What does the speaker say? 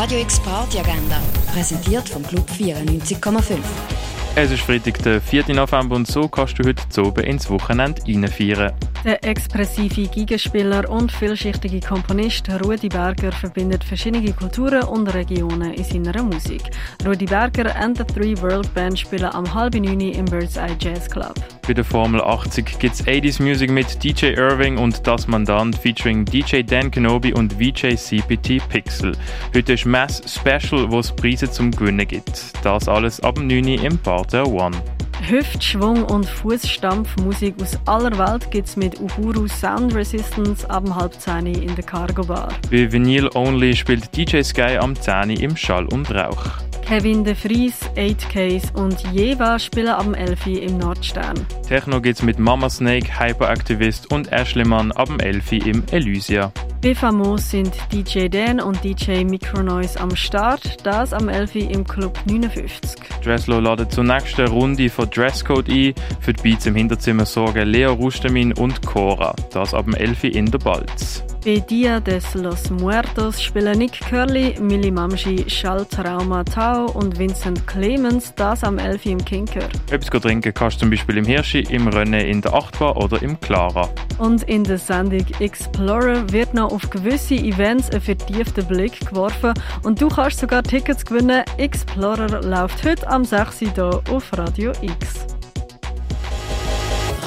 Radio X Party Agenda, präsentiert vom Club 94,5. Es ist Freitag, der 4. November und so kannst du heute oben ins Wochenende reinfeiern. Der expressive Gigaspieler und vielschichtige Komponist Rudi Berger verbindet verschiedene Kulturen und Regionen in seiner Musik. Rudi Berger and the Three World Band spielen am halben neun im Bird's Eye Jazz Club. Bei der Formel 80 gibt es 80s Music mit DJ Irving und Das Mandant featuring DJ Dan Kenobi und VJ CPT Pixel. Heute ist Mass Special, wo es Preise zum Gewinnen gibt. Das alles ab 9 Uhr im Partner One. Hüftschwung und Fußstampfmusik aus aller Welt gibt es mit Uhuru Sound Resistance ab halb 10 in der Cargo Bar. Bei Vinyl Only spielt DJ Sky am 10 im Schall und Rauch. Kevin de Vries, 8 Case und Jeva spielen am 11 im Nordstern. Techno gibt's mit Mama Snake, Hyperactivist und Ashley Mann ab 11 im Elysia. Bei Famos sind DJ Dan und DJ Micronoise am Start, das am 11 im Club 59. Dresslo ladet zur nächsten Runde von Dresscode ein. Für die Beats im Hinterzimmer sorgen Leo Rustamin und Cora, das ab 11 in der Balz. Bei Dia des Los Muertos spielen Nick Curly, Millie Mamschi, Schalltrauma Tau und Vincent Clemens, das am 11 im Kinker. Etwas trinken kannst du zum Beispiel im Hirschi, im Rennen in der Achtbar oder im Clara. Und in der Sendung Explorer wird noch auf gewisse Events ein vertiefter Blick geworfen und du kannst sogar Tickets gewinnen. Explorer läuft heute am 6. Uhr hier auf Radio X.